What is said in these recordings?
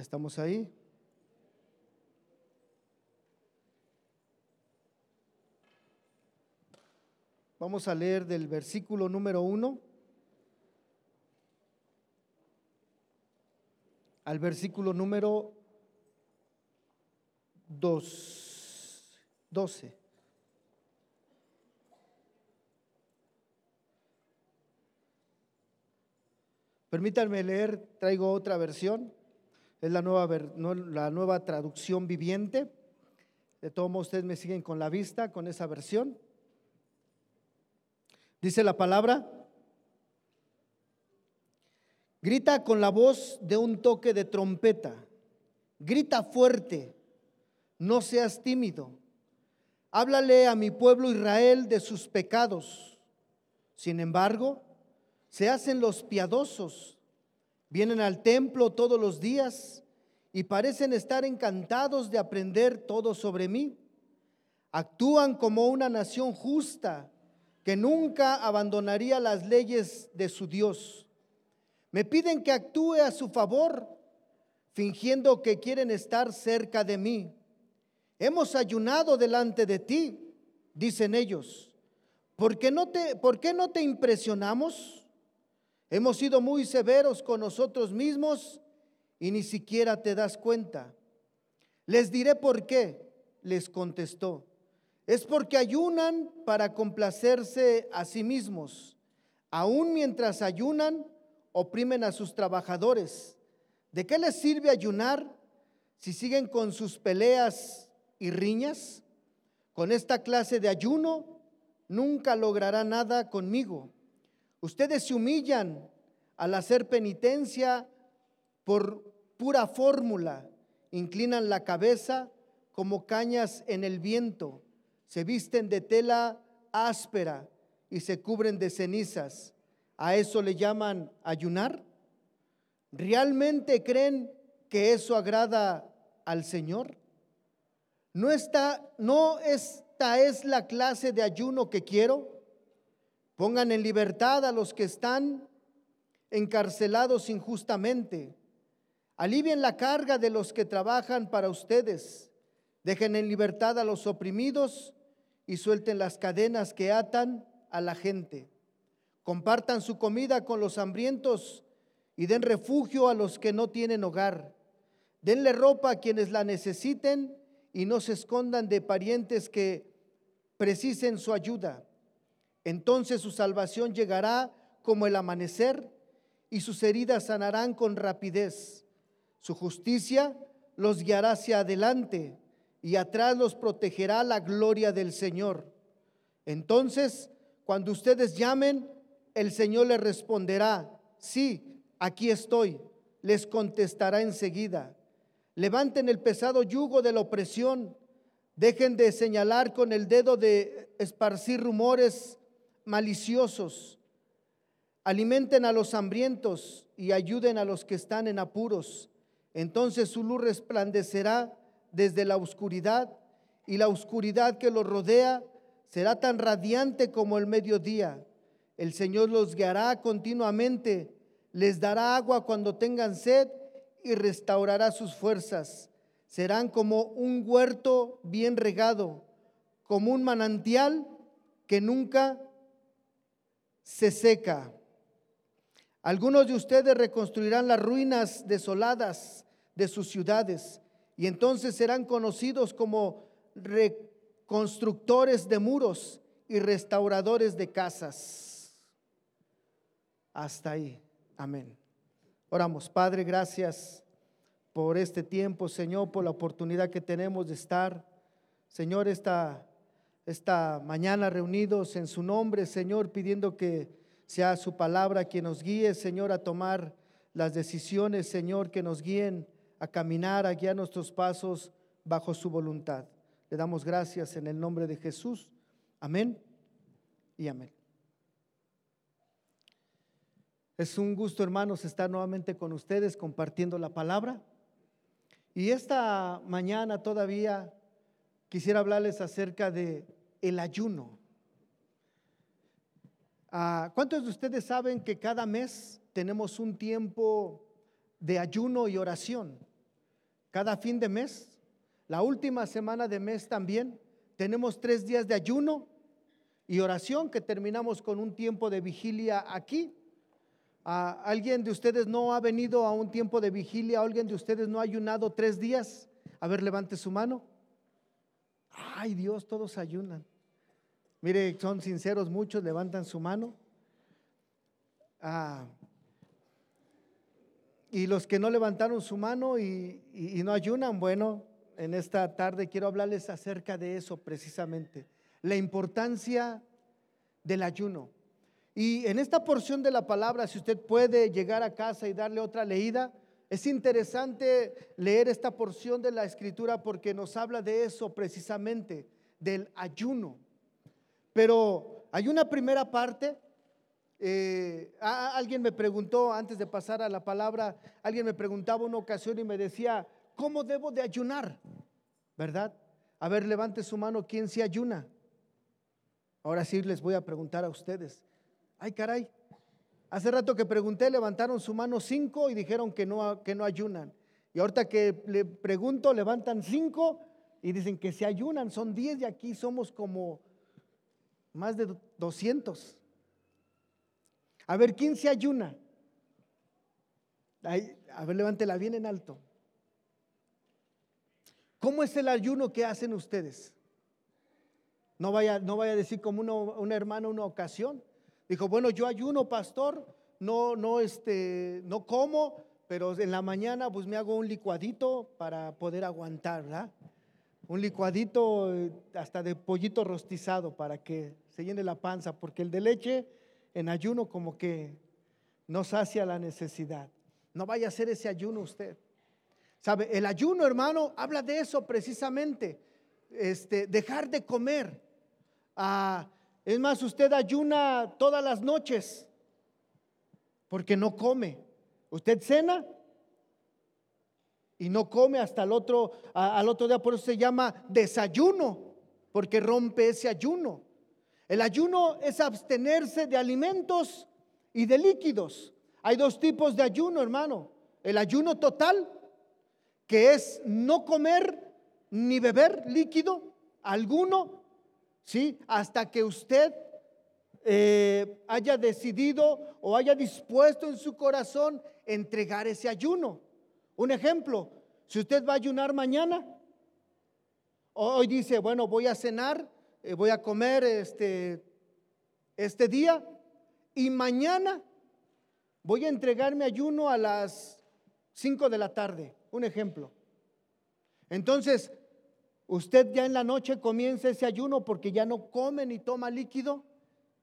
Estamos ahí. Vamos a leer del versículo número uno al versículo número dos, doce. Permítanme leer, traigo otra versión, es la nueva, la nueva traducción viviente. De todos modos, ustedes me siguen con la vista, con esa versión. Dice la palabra, grita con la voz de un toque de trompeta, grita fuerte, no seas tímido. Háblale a mi pueblo Israel de sus pecados. Sin embargo, se hacen los piadosos, vienen al templo todos los días y parecen estar encantados de aprender todo sobre mí. Actúan como una nación justa que nunca abandonaría las leyes de su Dios. Me piden que actúe a su favor, fingiendo que quieren estar cerca de mí. Hemos ayunado delante de ti, dicen ellos. ¿Por qué no te, por qué no te impresionamos? Hemos sido muy severos con nosotros mismos y ni siquiera te das cuenta. Les diré por qué, les contestó es porque ayunan para complacerse a sí mismos. Aún mientras ayunan, oprimen a sus trabajadores. ¿De qué les sirve ayunar si siguen con sus peleas y riñas? Con esta clase de ayuno nunca logrará nada conmigo. Ustedes se humillan al hacer penitencia por pura fórmula, inclinan la cabeza como cañas en el viento se visten de tela áspera y se cubren de cenizas. ¿A eso le llaman ayunar? ¿Realmente creen que eso agrada al Señor? No está no esta es la clase de ayuno que quiero. Pongan en libertad a los que están encarcelados injustamente. Alivien la carga de los que trabajan para ustedes. Dejen en libertad a los oprimidos y suelten las cadenas que atan a la gente. Compartan su comida con los hambrientos y den refugio a los que no tienen hogar. Denle ropa a quienes la necesiten y no se escondan de parientes que precisen su ayuda. Entonces su salvación llegará como el amanecer y sus heridas sanarán con rapidez. Su justicia los guiará hacia adelante y atrás los protegerá la gloria del Señor. Entonces, cuando ustedes llamen, el Señor les responderá, sí, aquí estoy, les contestará enseguida. Levanten el pesado yugo de la opresión, dejen de señalar con el dedo de esparcir rumores maliciosos, alimenten a los hambrientos y ayuden a los que están en apuros. Entonces su luz resplandecerá desde la oscuridad y la oscuridad que los rodea será tan radiante como el mediodía. El Señor los guiará continuamente, les dará agua cuando tengan sed y restaurará sus fuerzas. Serán como un huerto bien regado, como un manantial que nunca se seca. Algunos de ustedes reconstruirán las ruinas desoladas de sus ciudades y entonces serán conocidos como reconstructores de muros y restauradores de casas. Hasta ahí. Amén. Oramos, Padre, gracias por este tiempo, Señor, por la oportunidad que tenemos de estar, Señor, esta, esta mañana reunidos en su nombre, Señor, pidiendo que sea su palabra quien nos guíe, Señor, a tomar las decisiones, Señor, que nos guíen a caminar, a guiar nuestros pasos bajo su voluntad. Le damos gracias en el nombre de Jesús. Amén y amén. Es un gusto, hermanos, estar nuevamente con ustedes compartiendo la palabra. Y esta mañana todavía quisiera hablarles acerca de el ayuno. Ah, ¿Cuántos de ustedes saben que cada mes tenemos un tiempo de ayuno y oración? cada fin de mes, la última semana de mes también. Tenemos tres días de ayuno y oración que terminamos con un tiempo de vigilia aquí. ¿Alguien de ustedes no ha venido a un tiempo de vigilia? ¿Alguien de ustedes no ha ayunado tres días? A ver, levante su mano. Ay Dios, todos ayunan. Mire, son sinceros, muchos levantan su mano. Ah, y los que no levantaron su mano y, no ayunan, bueno, en esta tarde quiero hablarles acerca de eso precisamente, la importancia del ayuno. Y en esta porción de la palabra, si usted puede llegar a casa y darle otra leída, es interesante leer esta porción de la escritura porque nos habla de eso precisamente, del ayuno. Pero hay una primera parte eh, alguien me preguntó, antes de pasar a la palabra, alguien me preguntaba una ocasión y me decía, ¿cómo debo de ayunar? ¿Verdad? A ver, levante su mano, ¿quién se ayuna? Ahora sí les voy a preguntar a ustedes. Ay, caray. Hace rato que pregunté, levantaron su mano cinco y dijeron que no, que no ayunan. Y ahorita que le pregunto, levantan cinco y dicen que se ayunan. Son diez y aquí somos como más de doscientos. A ver, ¿quién se ayuna? a ver, levántela bien en alto. ¿Cómo es el ayuno que hacen ustedes? No vaya, no vaya a decir como un hermano una ocasión. Dijo, bueno, yo ayuno, pastor, no, no, este, no como, pero en la mañana pues me hago un licuadito para poder aguantar, ¿verdad? Un licuadito eh, hasta de pollito rostizado para que se llene la panza, porque el de leche en ayuno como que no sacia la necesidad. No vaya a hacer ese ayuno usted. ¿Sabe? El ayuno, hermano, habla de eso precisamente. Este, dejar de comer. Ah, es más, usted ayuna todas las noches porque no come. Usted cena y no come hasta el otro, al otro día. Por eso se llama desayuno, porque rompe ese ayuno. El ayuno es abstenerse de alimentos y de líquidos. Hay dos tipos de ayuno, hermano. El ayuno total, que es no comer ni beber líquido alguno, ¿sí? Hasta que usted eh, haya decidido o haya dispuesto en su corazón entregar ese ayuno. Un ejemplo, si usted va a ayunar mañana, hoy dice, bueno, voy a cenar eh, voy a comer este, este día y mañana voy a entregarme ayuno a las 5 de la tarde, un ejemplo. Entonces, usted ya en la noche comienza ese ayuno porque ya no come ni toma líquido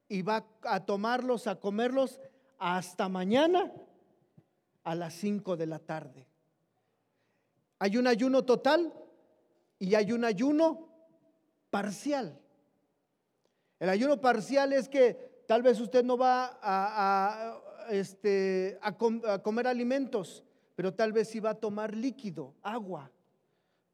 y va a tomarlos, a comerlos hasta mañana a las 5 de la tarde. Hay un ayuno total y hay un ayuno parcial. El ayuno parcial es que tal vez usted no va a, este, a, comer alimentos, pero tal vez sí va a tomar líquido, agua,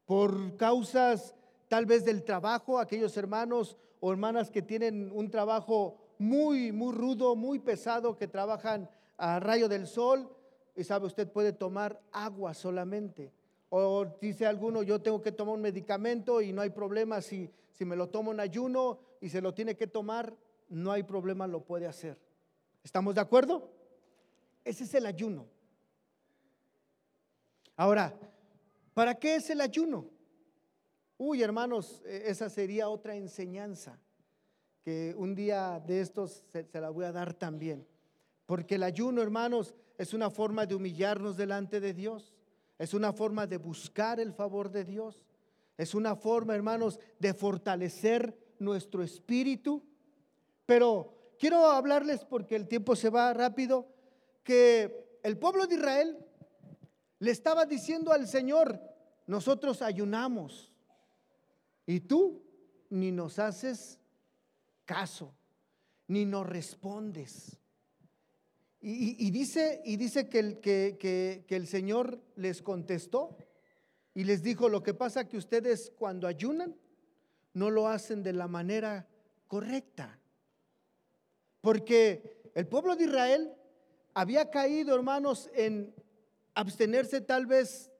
por causas tal vez del trabajo, aquellos hermanos o hermanas que tienen un trabajo muy, muy rudo, muy pesado, que trabajan a rayo del sol, y sabe, usted puede tomar agua solamente. O dice alguno, yo tengo que tomar un medicamento y no hay problema si, si me lo tomo en ayuno y se lo tiene que tomar, no hay problema, lo puede hacer. ¿Estamos de acuerdo? Ese es el ayuno. Ahora, ¿para qué es el ayuno? Uy, hermanos, e, esa sería otra enseñanza que un día de estos se, se, la voy a dar también. Porque el ayuno, hermanos, es una forma de humillarnos delante de Dios. Es una forma de buscar el favor de Dios. Es una forma, hermanos, de fortalecer nuestro espíritu. Pero quiero hablarles, porque el tiempo se va rápido, que el pueblo de Israel le estaba diciendo al Señor, nosotros ayunamos y tú ni nos haces caso, ni nos respondes. Y, dice, y dice que, el, que, que el Señor les contestó y les dijo, lo que pasa que ustedes cuando ayunan, no lo hacen de la manera correcta. Porque el pueblo de Israel había caído, hermanos, en abstenerse tal vez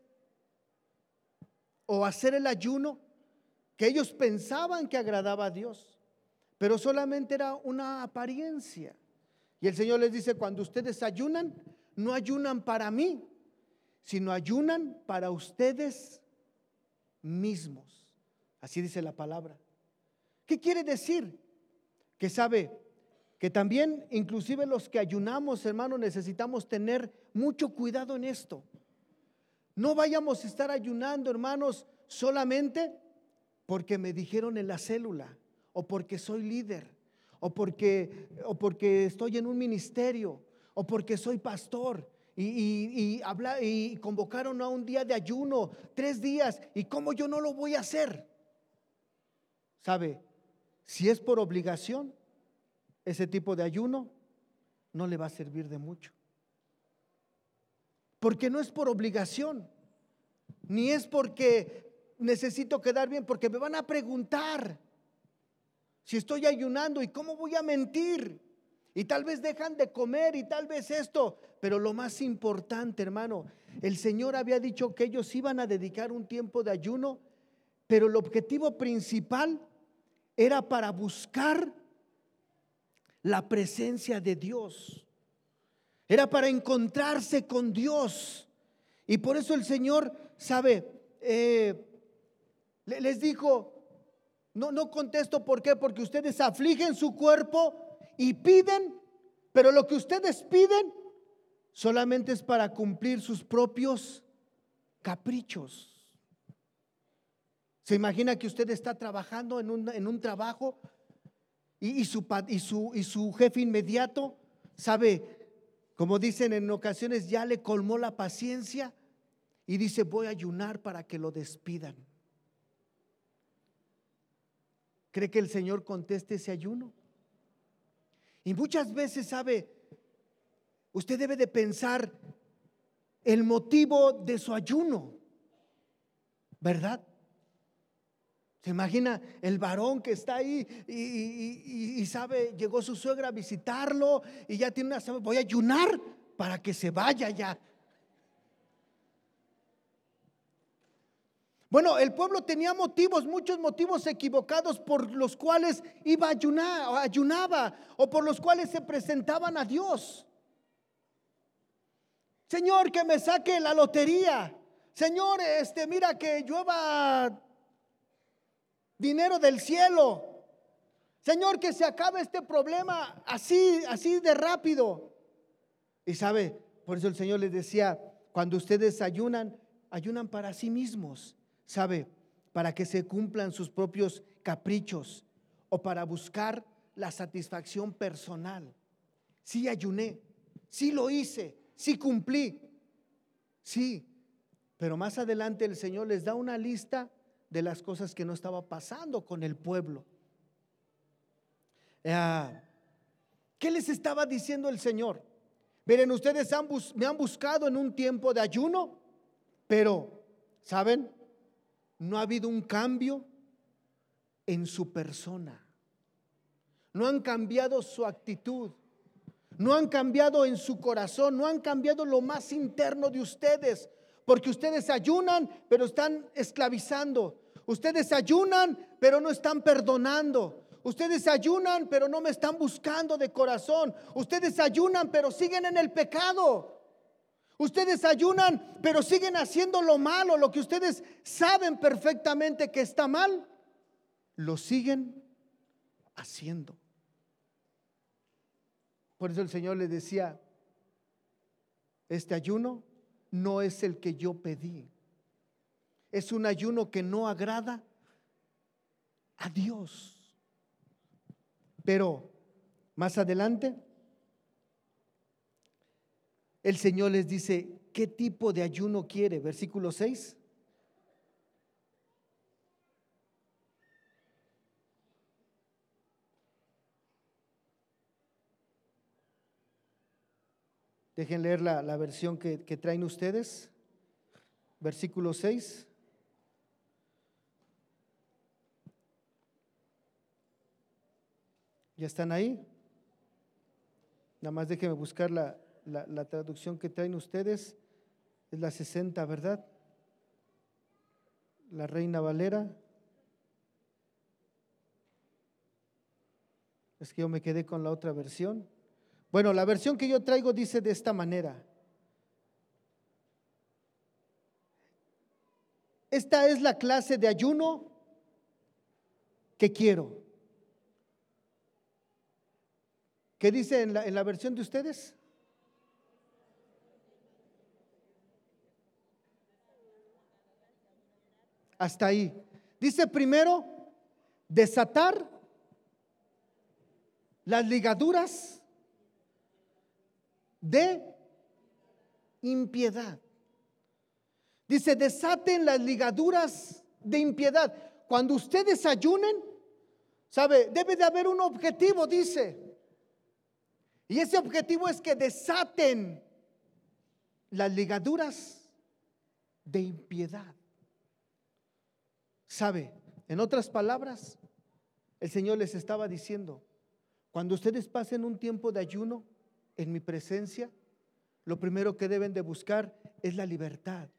o hacer el ayuno que ellos pensaban que agradaba a Dios, pero solamente era una apariencia. Y el Señor les dice, cuando ustedes ayunan, no ayunan para mí, sino ayunan para ustedes mismos. Así dice la palabra. ¿Qué quiere decir? Que sabe que también, inclusive los que ayunamos, hermano, necesitamos tener mucho cuidado en esto. No vayamos a estar ayunando, hermanos, solamente porque me dijeron en la célula, o porque soy líder, o porque, o porque estoy en un ministerio, o porque soy pastor. Y, habla, y convocaron a un día de ayuno, tres días, y cómo yo no lo voy a hacer. ¿Sabe? Si es por obligación, ese tipo de ayuno no le va a servir de mucho. Porque no es por obligación, ni es porque necesito quedar bien, porque me van a preguntar si estoy ayunando y cómo voy a mentir. Y tal vez dejan de comer y tal vez esto. Pero lo más importante, hermano, el Señor había dicho que ellos iban a dedicar un tiempo de ayuno, pero el objetivo principal era para buscar la presencia de Dios. Era para encontrarse con Dios. Y por eso el Señor, sabe, eh, les dijo, no, no contesto por qué, porque ustedes afligen su cuerpo y piden, pero lo que ustedes piden solamente es para cumplir sus propios caprichos. ¿Se imagina que usted está trabajando en un, en un trabajo y, su, y, su, y su jefe inmediato sabe, como dicen en ocasiones, ya le colmó la paciencia y dice, voy a ayunar para que lo despidan? ¿Cree que el Señor conteste ese ayuno? Y muchas veces, sabe, usted debe de pensar el motivo de su ayuno, ¿verdad? ¿Se imagina el varón que está ahí y, sabe, llegó su suegra a visitarlo y ya tiene una, voy a ayunar para que se vaya ya. Bueno, el pueblo tenía motivos, muchos motivos equivocados por los cuales iba a ayunar, o ayunaba, o por los cuales se presentaban a Dios. Señor, que me saque la lotería. Señor, este, mira que llueva dinero del cielo. Señor, que se acabe este problema así, así de rápido. Y sabe, por eso el Señor les decía, cuando ustedes ayunan, ayunan para sí mismos ¿Sabe? Para que se cumplan sus propios caprichos o para buscar la satisfacción personal. Sí ayuné, sí lo hice, sí cumplí, sí. Pero más adelante el Señor les da una lista de las cosas que no estaba pasando con el pueblo. Ah, ¿Qué les estaba diciendo el Señor? Miren, ustedes me han buscado en un tiempo de ayuno, pero, ¿saben? no ha habido un cambio en su persona. No han cambiado su actitud. No han cambiado en su corazón. No han cambiado lo más interno de ustedes. Porque ustedes ayunan, pero están esclavizando. Ustedes ayunan, pero no están perdonando. Ustedes ayunan, pero no me están buscando de corazón. Ustedes ayunan, pero siguen en el pecado. Ustedes ayunan, pero siguen haciendo lo malo, lo que ustedes saben perfectamente que está mal, lo siguen haciendo. Por eso el Señor le decía, este ayuno no es el que yo pedí. Es un ayuno que no agrada a Dios. Pero más adelante el Señor les dice, ¿qué tipo de ayuno quiere? Versículo 6. Dejen leer la, versión que, que traen ustedes. Versículo 6. ¿Ya están ahí? Nada más déjenme buscar la, la, traducción que traen ustedes es la 60, ¿verdad? la Reina Valera. Es que yo me quedé con la otra versión. Bueno, la versión que yo traigo dice de esta manera. Esta es la clase de ayuno que quiero. ¿Qué dice en la, en la versión de ustedes? Hasta ahí. Dice primero, desatar las ligaduras de impiedad. Dice, desaten las ligaduras de impiedad. Cuando ustedes ayunen, ¿sabe? Debe de haber un objetivo, dice. Y ese objetivo es que desaten las ligaduras de impiedad. ¿Sabe? En otras palabras, el Señor les estaba diciendo, cuando ustedes pasen un tiempo de ayuno en mi presencia, lo primero que deben de buscar es la libertad.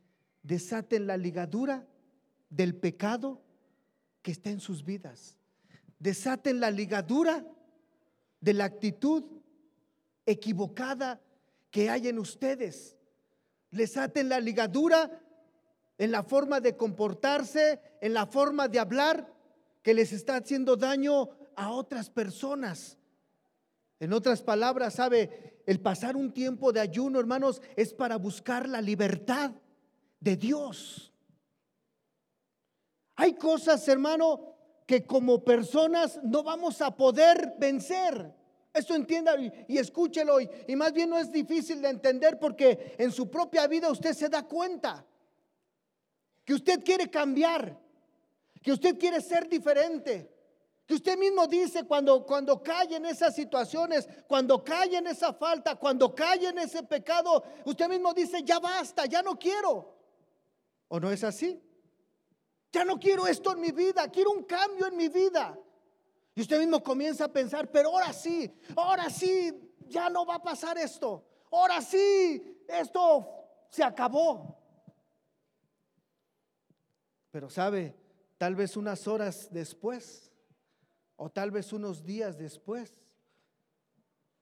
Desaten la ligadura del pecado que está en sus vidas. Desaten la ligadura de la actitud equivocada que hay en ustedes. Desaten la ligadura en la forma de comportarse, en la forma de hablar, que les está haciendo daño a otras personas. En otras palabras, sabe, el pasar un tiempo de ayuno, hermanos, es para buscar la libertad de Dios. Hay cosas, hermano, que como personas no vamos a poder vencer. Esto entienda y, escúchelo. y más bien no es difícil de entender porque en su propia vida usted se da cuenta que usted quiere cambiar, que usted quiere ser diferente. Que usted mismo dice cuando, cuando cae en esas situaciones, cuando cae en esa falta, cuando cae en ese pecado, usted mismo dice, ya basta, ya no quiero. ¿O no es así? Ya no quiero esto en mi vida, quiero un cambio en mi vida. Y usted mismo comienza a pensar, pero ahora sí, ahora sí, ya no va a pasar esto. Ahora sí, esto se acabó. Pero sabe, tal vez unas horas después, o tal vez unos días después,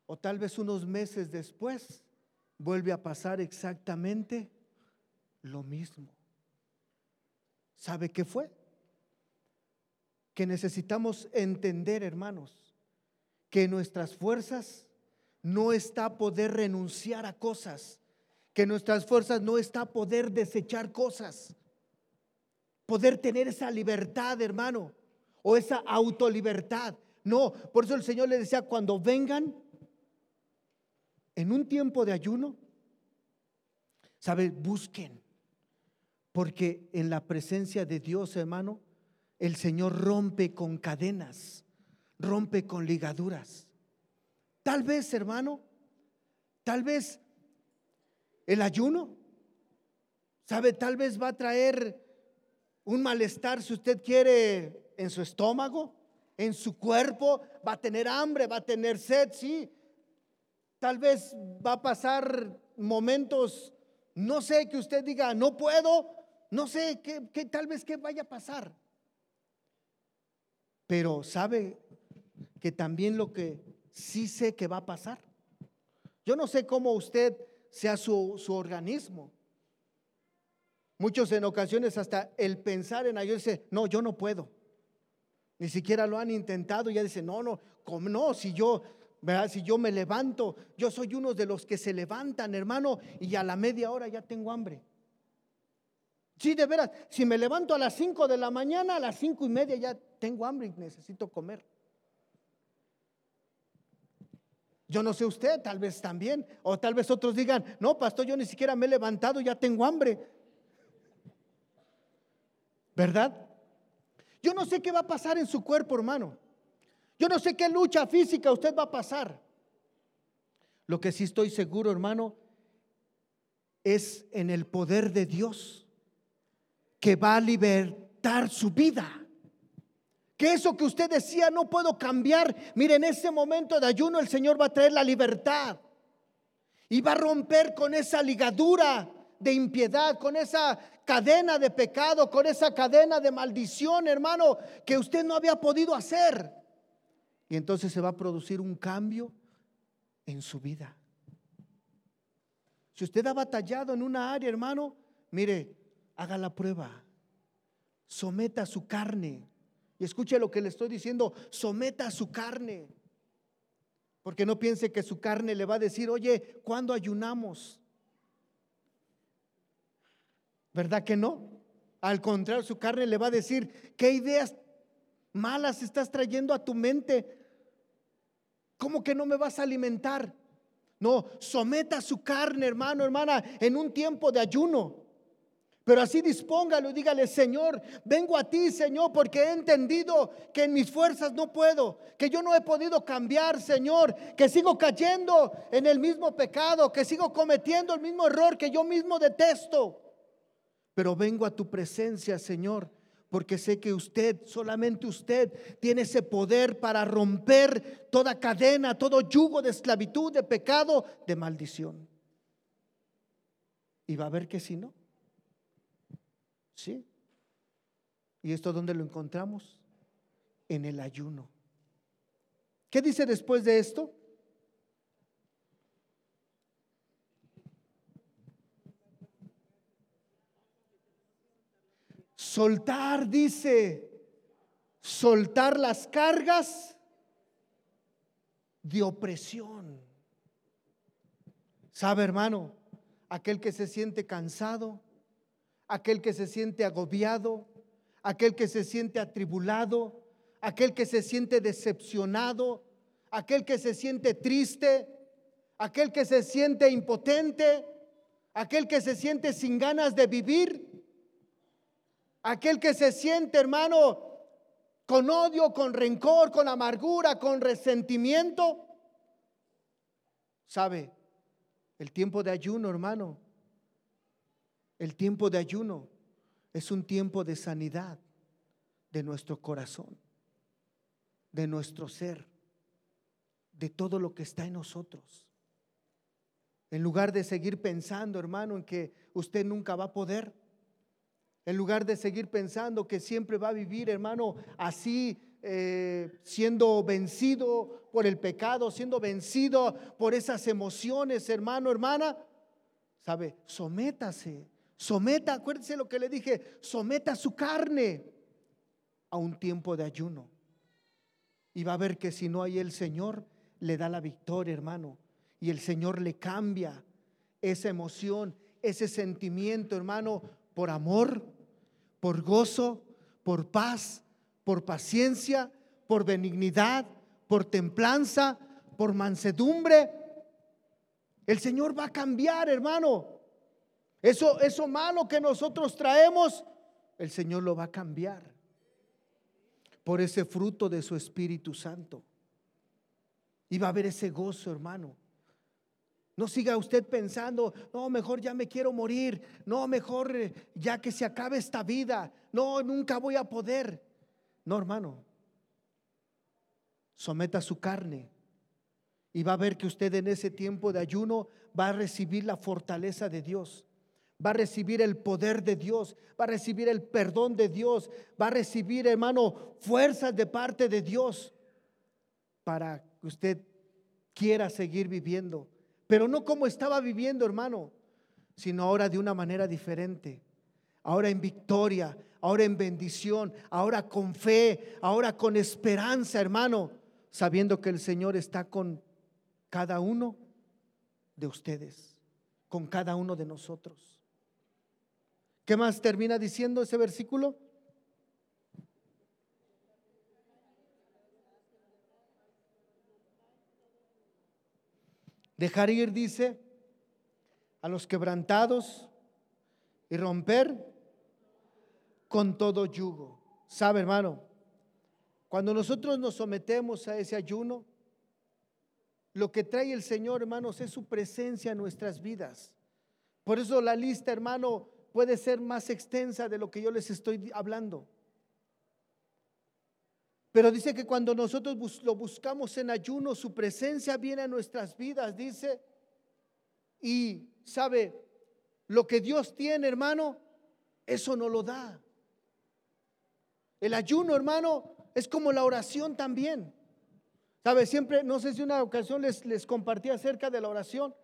o tal vez unos meses después, vuelve a pasar exactamente lo mismo. ¿Sabe qué fue? Que necesitamos entender, hermanos, que nuestras fuerzas no está poder renunciar a cosas, que nuestras fuerzas no está poder desechar cosas, poder tener esa libertad, hermano, o esa autolibertad. No, por eso el Señor le decía, cuando vengan en un tiempo de ayuno, ¿sabe? Busquen, porque en la presencia de Dios, hermano, el Señor rompe con cadenas, rompe con ligaduras. Tal vez, hermano, tal vez el ayuno, ¿sabe? Tal vez va a traer un malestar, si usted quiere, en su estómago, en su cuerpo, va a tener hambre, va a tener sed, sí. Tal vez va a pasar momentos, no sé, que usted diga, no puedo, no sé, que, tal vez que vaya a pasar. Pero sabe que también lo que sí sé que va a pasar. Yo no sé cómo usted sea su, su organismo. Muchos en ocasiones hasta el pensar en ayuno dice, no, yo no puedo. Ni siquiera lo han intentado y ya dice, no, no, ¿cómo no? Si yo, si yo me levanto, yo soy uno de los que se levantan, hermano, y a la media hora ya tengo hambre. Sí, de veras, si me levanto a las cinco de la mañana, a las cinco y media ya tengo hambre y necesito comer. Yo no sé usted, tal vez también, o tal vez otros digan, no, pastor, yo ni siquiera me he levantado, ya tengo hambre. ¿Verdad? Yo no sé qué va a pasar en su cuerpo, hermano. Yo no sé qué lucha física usted va a pasar. Lo que sí estoy seguro, hermano, es en el poder de Dios que va a libertar su vida. Que eso que usted decía no puedo cambiar, mire, en ese momento de ayuno el Señor va a traer la libertad y va a romper con esa ligadura de impiedad, con esa cadena de pecado, con esa cadena de maldición, hermano, que usted no había podido hacer. Y entonces se va a producir un cambio en su vida. Si usted ha batallado en una área, hermano, mire, haga la prueba. Someta su carne. Y escuche lo que le estoy diciendo, someta su carne. Porque no piense que su carne le va a decir, oye, ¿cuándo ayunamos? ¿Verdad que no? Al contrario, su carne le va a decir, ¿qué ideas malas estás trayendo a tu mente? ¿Cómo que no me vas a alimentar? No, someta su carne, hermano, hermana, en un tiempo de ayuno. Pero así dispóngalo dígale, Señor, vengo a ti, Señor, porque he entendido que en mis fuerzas no puedo, que yo no he podido cambiar, Señor, que sigo cayendo en el mismo pecado, que sigo cometiendo el mismo error que yo mismo detesto. Pero vengo a tu presencia, Señor, porque sé que usted, solamente usted, tiene ese poder para romper toda cadena, todo yugo de esclavitud, de pecado, de maldición. Y va a ver que si no. ¿Sí? ¿Y esto dónde lo encontramos? En el ayuno. ¿Qué dice después de esto? Soltar, dice, soltar las cargas de opresión. ¿Sabe, hermano? Aquel que se siente cansado, aquel que se siente agobiado, aquel que se siente atribulado, aquel que se siente decepcionado, aquel que se siente triste, aquel que se siente impotente, aquel que se siente sin ganas de vivir, aquel que se siente, hermano, con odio, con rencor, con amargura, con resentimiento. ¿Sabe? El tiempo de ayuno, hermano, el tiempo de ayuno es un tiempo de sanidad de nuestro corazón, de nuestro ser, de todo lo que está en nosotros. En lugar de seguir pensando, hermano, en que usted nunca va a poder, en lugar de seguir pensando que siempre va a vivir, hermano, así, eh, siendo vencido por el pecado, siendo vencido por esas emociones, hermano, hermana, sabe, sométase Someta, acuérdese lo que le dije, someta su carne a un tiempo de ayuno. Y va a ver que si no hay el Señor, le da la victoria, hermano. Y el Señor le cambia esa emoción, ese sentimiento, hermano, por amor, por gozo, por paz, por paciencia, por benignidad, por templanza, por mansedumbre. El Señor va a cambiar, hermano. Eso, eso malo que nosotros traemos, el Señor lo va a cambiar por ese fruto de su Espíritu Santo. Y va a haber ese gozo, hermano. No siga usted pensando, no, mejor ya me quiero morir, no, mejor eh, ya que se acabe esta vida, no, nunca voy a poder. No, hermano, someta su carne y va a ver que usted en ese tiempo de ayuno va a recibir la fortaleza de Dios va a recibir el poder de Dios, va a recibir el perdón de Dios, va a recibir, hermano, fuerzas de parte de Dios para que usted quiera seguir viviendo. Pero no como estaba viviendo, hermano, sino ahora de una manera diferente. Ahora en victoria, ahora en bendición, ahora con fe, ahora con esperanza, hermano, sabiendo que el Señor está con cada uno de ustedes, con cada uno de nosotros. ¿Qué más termina diciendo ese versículo? Dejar ir, dice, a los quebrantados y romper con todo yugo. ¿Sabe, hermano? Cuando nosotros nos sometemos a ese ayuno, lo que trae el Señor, hermanos, es su presencia en nuestras vidas. Por eso la lista, hermano, puede ser más extensa de lo que yo les estoy hablando. Pero dice que cuando nosotros lo buscamos en ayuno, su presencia viene a nuestras vidas, dice, y sabe, lo que Dios tiene, hermano, eso no lo da. El ayuno, hermano, es como la oración también. ¿Sabe? Siempre, no sé si una ocasión les, les compartí acerca de la oración,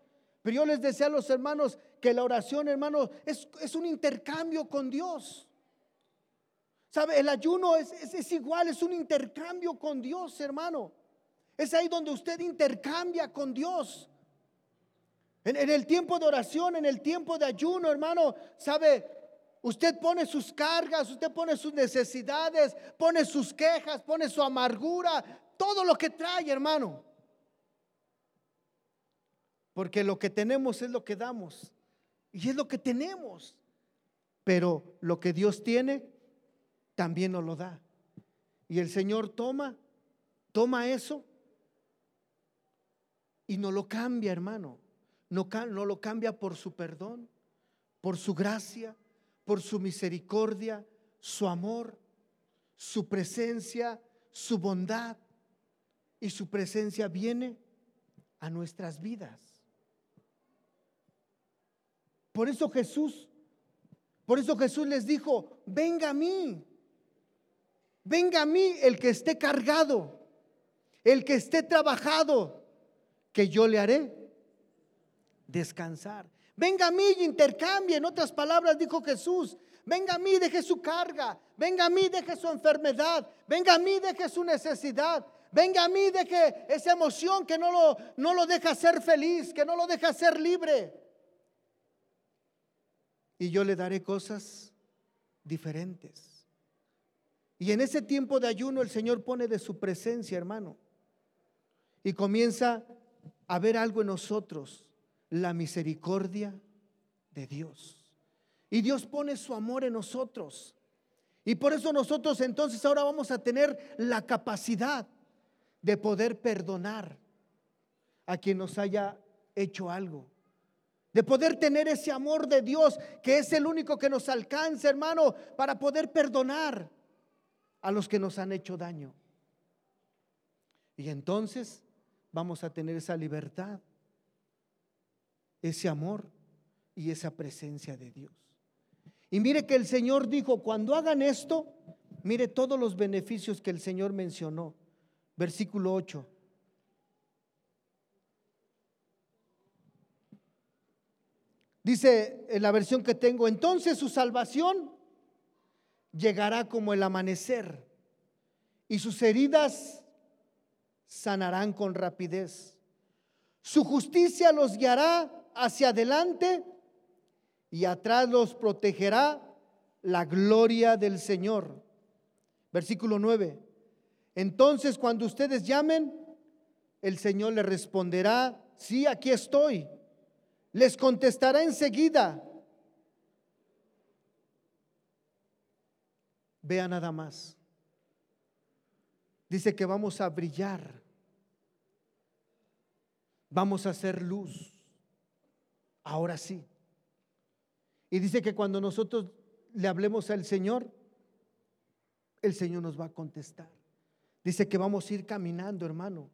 pero yo les decía a los hermanos que la oración, hermano, es, es un intercambio con Dios. ¿Sabe? El ayuno es, es, igual, es un intercambio con Dios, hermano. Es ahí donde usted intercambia con Dios. En, el tiempo de oración, en el tiempo de ayuno, hermano, ¿sabe? Usted pone sus cargas, usted pone sus necesidades, pone sus quejas, pone su amargura, todo lo que trae, hermano. Porque lo que tenemos es lo que damos. Y es lo que tenemos. Pero lo que Dios tiene, también nos lo da. Y el Señor toma, toma eso y no lo cambia, hermano. No, no lo cambia por su perdón, por su gracia, por su misericordia, su amor, su presencia, su bondad. Y su presencia viene a nuestras vidas. Por eso Jesús, por eso Jesús les dijo, venga a mí, venga a mí el que esté cargado, el que esté trabajado, que yo le haré descansar. Venga a mí y intercambie. En otras palabras dijo Jesús, venga a mí, deje su carga. Venga a mí, deje su enfermedad. Venga a mí, deje su necesidad. Venga a mí, deje esa emoción que no lo, no lo deja ser feliz, que no lo deja ser libre. Y yo le daré cosas diferentes. Y en ese tiempo de ayuno el Señor pone de su presencia, hermano. Y comienza a ver algo en nosotros la misericordia de Dios. Y Dios pone su amor en nosotros. Y por eso nosotros entonces ahora vamos a tener la capacidad de poder perdonar a quien nos haya hecho algo. De poder tener ese amor de Dios que es el único que nos alcanza, hermano, para poder perdonar a los que nos han hecho daño. Y entonces vamos a tener esa libertad ese amor y esa presencia de Dios. Y mire que el Señor dijo, cuando hagan esto, mire todos los beneficios que el Señor mencionó. Versículo 8. Dice en la versión que tengo, entonces su salvación llegará como el amanecer y sus heridas sanarán con rapidez. Su justicia los guiará hacia adelante y atrás los protegerá la gloria del Señor. Versículo 9. Entonces cuando ustedes llamen, el Señor les responderá, sí, aquí estoy. Les contestará enseguida. Vea nada más. Dice que vamos a brillar. Vamos a hacer luz ahora sí. Y dice que cuando nosotros le hablemos al Señor, el Señor nos va a contestar. Dice que vamos a ir caminando, hermano.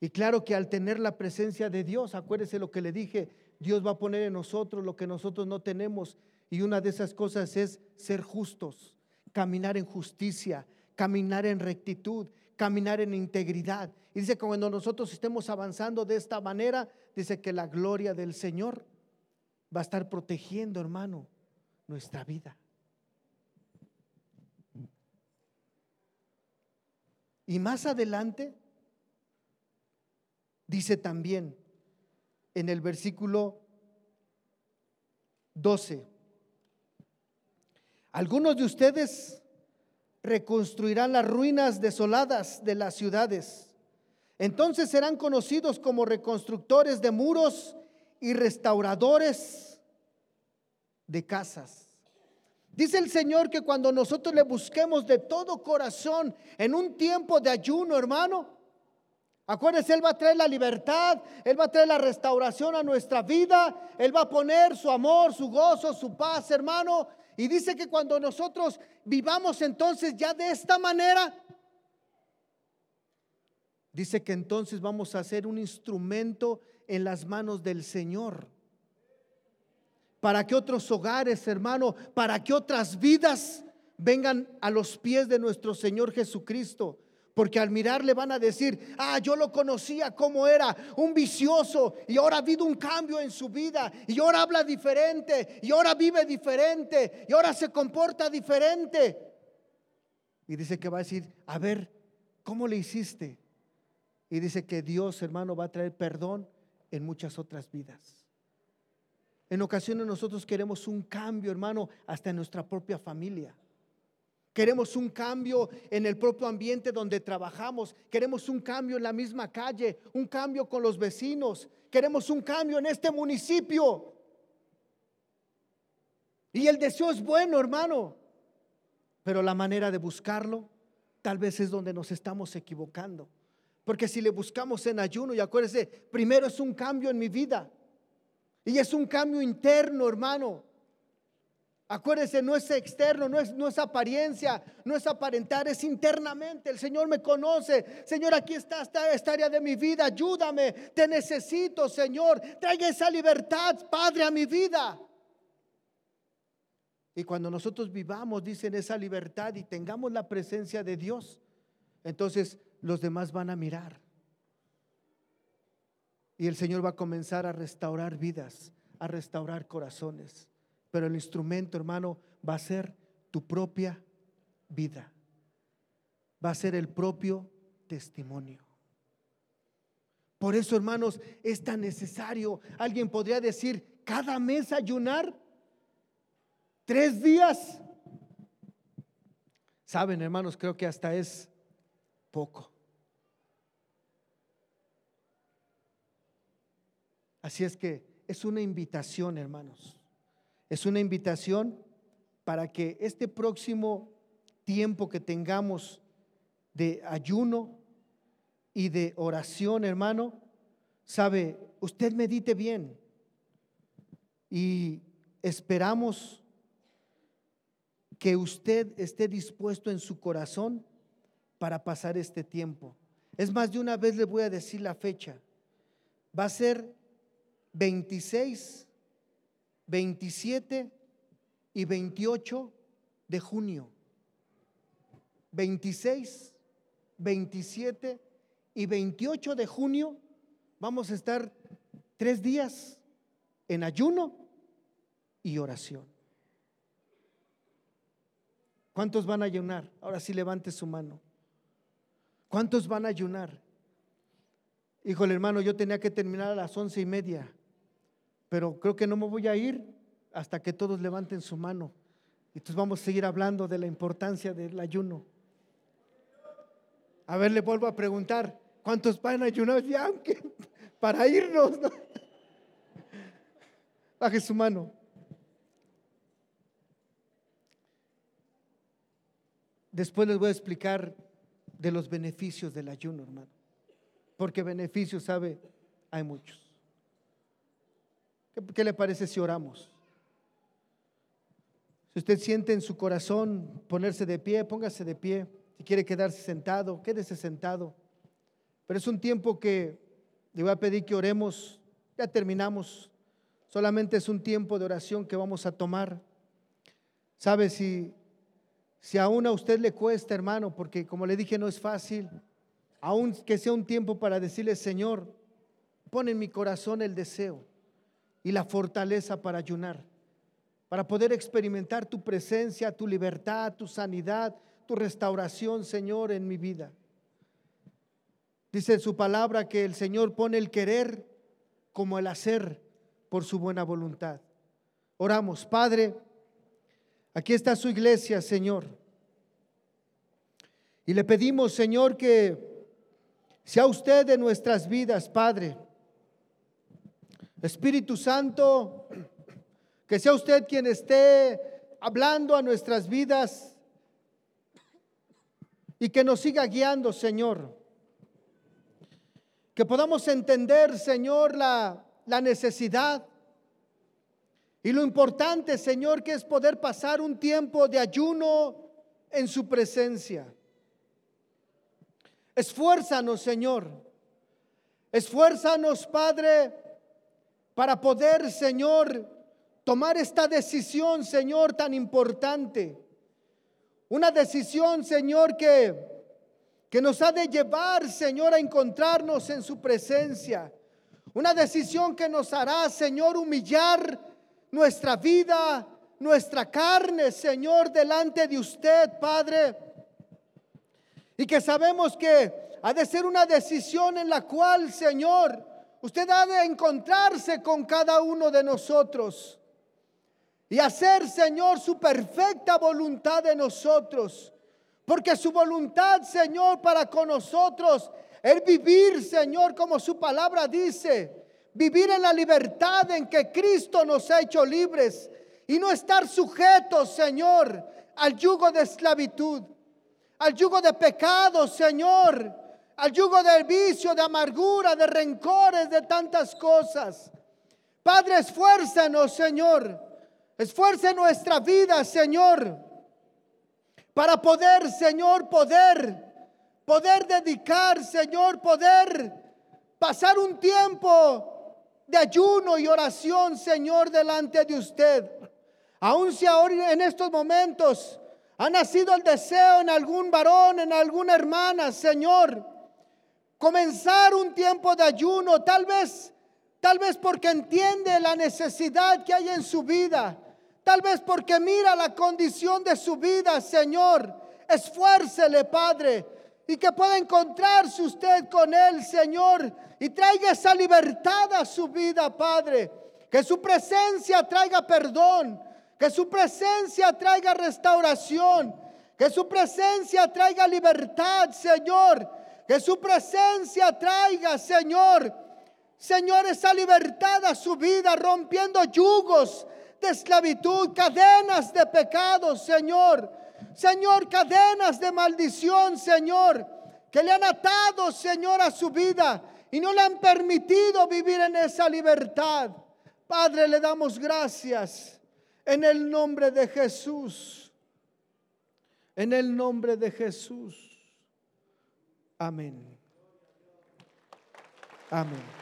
Y claro que al tener la presencia de Dios, acuérdese lo que le dije, Dios va a poner en nosotros lo que nosotros no tenemos. Y una de esas cosas es ser justos, caminar en justicia, caminar en rectitud, caminar en integridad. Y dice que cuando nosotros estemos avanzando de esta manera, dice que la gloria del Señor va a estar protegiendo, hermano, nuestra vida. Y más adelante dice también en el versículo 12, algunos de ustedes reconstruirán las ruinas desoladas de las ciudades. Entonces serán conocidos como reconstructores de muros y restauradores de casas. Dice el Señor que cuando nosotros le busquemos de todo corazón en un tiempo de ayuno, hermano, acuérdense, Él va a traer la libertad, Él va a traer la restauración a nuestra vida, Él va a poner su amor, su gozo, su paz, hermano, y dice que cuando nosotros vivamos entonces ya de esta manera, dice que entonces vamos a ser un instrumento en las manos del Señor. para que otros hogares, hermano, para que otras vidas vengan a los pies de nuestro Señor Jesucristo. Porque al mirarle van a decir, ah, yo lo conocía como era, un vicioso, y ahora ha habido un cambio en su vida, y ahora habla diferente, y ahora vive diferente, y ahora se comporta diferente. Y dice que va a decir, a ver, ¿cómo le hiciste? Y dice que Dios, hermano, va a traer perdón en muchas otras vidas. En ocasiones nosotros queremos un cambio, hermano, hasta en nuestra propia familia. Queremos un cambio en el propio ambiente donde trabajamos. Queremos un cambio en la misma calle, un cambio con los vecinos. Queremos un cambio en este municipio. Y el deseo es bueno, hermano. Pero la manera de buscarlo tal vez es donde nos estamos equivocando. Porque si le buscamos en ayuno, y acuérdese, primero es un cambio en mi vida. Y es un cambio interno, hermano. Acuérdese, no es externo, no es, no es apariencia, no es aparentar, es internamente. El Señor me conoce. Señor, aquí está esta, área de mi vida. Ayúdame, te necesito, Señor. Traiga esa libertad, Padre, a mi vida. Y cuando nosotros vivamos, dicen, esa libertad y tengamos la presencia de Dios, entonces los demás van a mirar. Y el Señor va a comenzar a restaurar vidas, a restaurar corazones pero el instrumento, hermano, va a ser tu propia vida. Va a ser el propio testimonio. Por eso, hermanos, es tan necesario. Alguien podría decir, cada mes ayunar tres días. Saben, hermanos, creo que hasta es poco. Así es que es una invitación, hermanos. Es una invitación para que este próximo tiempo que tengamos de ayuno y de oración, hermano, sabe, usted medite bien y esperamos que usted esté dispuesto en su corazón para pasar este tiempo. Es más, de una vez le voy a decir la fecha. Va a ser 26 27 y 28 de junio. 26, 27 y 28 de junio vamos a estar tres días en ayuno y oración. ¿Cuántos van a ayunar? Ahora sí levante su mano. ¿Cuántos van a ayunar? Híjole hermano, yo tenía que terminar a las once y media pero creo que no me voy a ir hasta que todos levanten su mano. Y entonces vamos a seguir hablando de la importancia del ayuno. A ver, le vuelvo a preguntar, ¿cuántos van a ayunar ya? Para irnos. Baje su mano. Después les voy a explicar de los beneficios del ayuno, hermano. Porque beneficios, sabe, hay muchos. ¿Qué, le parece si oramos? Si usted siente en su corazón ponerse de pie, póngase de pie. Si quiere quedarse sentado, quédese sentado. Pero es un tiempo que le voy a pedir que oremos. Ya terminamos. Solamente es un tiempo de oración que vamos a tomar. ¿Sabe si, si aún a usted le cuesta, hermano? Porque como le dije, no es fácil. Aún que sea un tiempo para decirle, Señor, pon en mi corazón el deseo y la fortaleza para ayunar, para poder experimentar tu presencia, tu libertad, tu sanidad, tu restauración, Señor, en mi vida. Dice en su palabra que el Señor pone el querer como el hacer por su buena voluntad. Oramos, Padre, aquí está su iglesia, Señor. Y le pedimos, Señor, que sea usted de nuestras vidas, Padre Espíritu Santo, que sea usted quien esté hablando a nuestras vidas y que nos siga guiando, Señor. Que podamos entender, Señor, la, la necesidad y lo importante, Señor, que es poder pasar un tiempo de ayuno en su presencia. Esfuérzanos, Señor. Esfuérzanos, Padre, para poder, Señor, tomar esta decisión, Señor, tan importante. Una decisión, Señor, que, que nos ha de llevar, Señor, a encontrarnos en su presencia. Una decisión que nos hará, Señor, humillar nuestra vida, nuestra carne, Señor, delante de usted, Padre. Y que sabemos que ha de ser una decisión en la cual, Señor, usted ha de encontrarse con cada uno de nosotros y hacer, Señor, su perfecta voluntad de nosotros. Porque su voluntad, Señor, para con nosotros es vivir, Señor, como su palabra dice, vivir en la libertad en que Cristo nos ha hecho libres y no estar sujetos, Señor, al yugo de esclavitud, al yugo de pecado, Señor, al yugo del vicio, de amargura, de rencores, de tantas cosas. Padre, esfuérzanos, Señor Esfuerce nuestra vida, Señor, para poder, Señor, poder, poder dedicar, Señor, poder pasar un tiempo de ayuno y oración, Señor, delante de usted. Aun si ahora en estos momentos ha nacido el deseo en algún varón, en alguna hermana, Señor, comenzar un tiempo de ayuno, tal vez, tal vez porque entiende la necesidad que hay en su vida Tal vez porque mira la condición de su vida, Señor. Esfuércele, Padre, y que pueda encontrarse usted con Él, Señor, y traiga esa libertad a su vida, Padre. Que su presencia traiga perdón, que su presencia traiga restauración, que su presencia traiga libertad, Señor. Que su presencia traiga, Señor, Señor, esa libertad a su vida, rompiendo yugos, de esclavitud, cadenas de pecado, Señor. Señor, cadenas de maldición, Señor, que le han atado, Señor, a su vida y no le han permitido vivir en esa libertad. Padre, le damos gracias en el nombre de Jesús. En el nombre de Jesús. Amén. Amén.